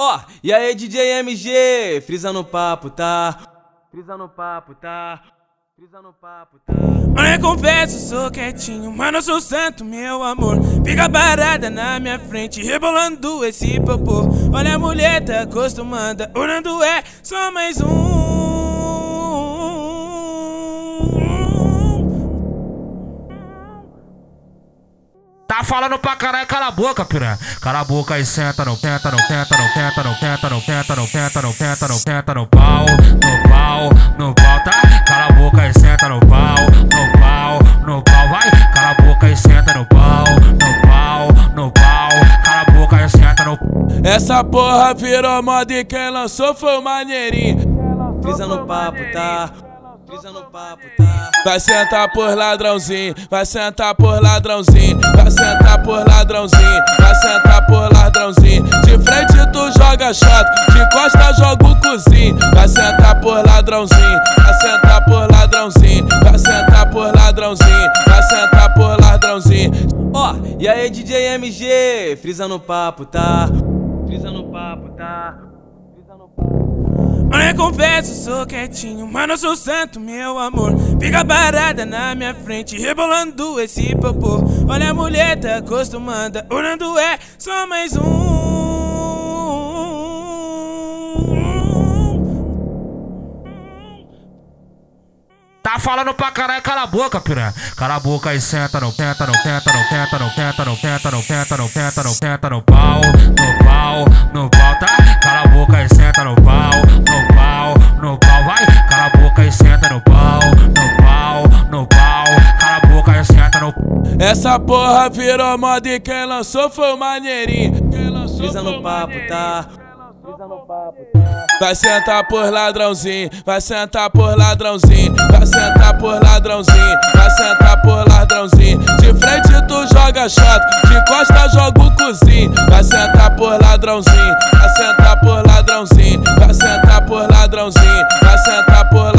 Ó, oh, e aí DJ MG, frisa no papo, tá? Frisa no papo, tá? Frisa no papo, tá? Mano, eu confesso, sou quietinho, mas não sou santo, meu amor. Fica parada na minha frente, rebolando esse popô. Olha a mulher, tá acostumada, orando é só mais um. Falando pra caralho, cala a boca, piranha. Cala a boca e senta no tenta, no tenta, no tenta, no tenta, no tenta, no tenta, no tenta, no tenta, no pau, no pau, no pau, tá? Cala a boca e senta no pau, no pau, no pau, vai. Cala a boca e senta no pau, no pau, no pau. Cala a boca e senta no Essa porra virou moda e quem lançou foi o maneirinho. Frisa no papo, tá? Frisa no papo, tá? Vai sentar por ladrãozinho, vai sentar por ladrãozinho, vai sentar por ladrãozinho, vai sentar por ladrãozinho. De frente tu joga chato, de costa joga o cozinho. Vai sentar por ladrãozinho, vai sentar por ladrãozinho, vai sentar por ladrãozinho, vai sentar por ladrãozinho. Ó, oh, e aí DJ MG, frisa no papo, tá? Mano, eu confesso, sou quietinho, mas não sou santo, meu amor. Fica parada na minha frente, rebolando esse popô. Olha a mulher, tá acostumada, orando é só mais um. Tá falando pra caralho, cala a boca, piranha. Cala a boca e senta no tenta, no tenta, no tenta, no tenta, no tenta, no tenta, no tenta, no tenta, no pau, no pau, no Essa porra virou moda e quem lançou foi o maneirinho. Quem lançou Frisa no papo, tá? Vai sentar por ladrãozinho, vai sentar por ladrãozinho, vai sentar por ladrãozinho, vai sentar por ladrãozinho. De frente tu joga chato, de costa joga o cozinho. Vai sentar por ladrãozinho, vai sentar por ladrãozinho, vai sentar por ladrãozinho, vai sentar por ladrãozinho.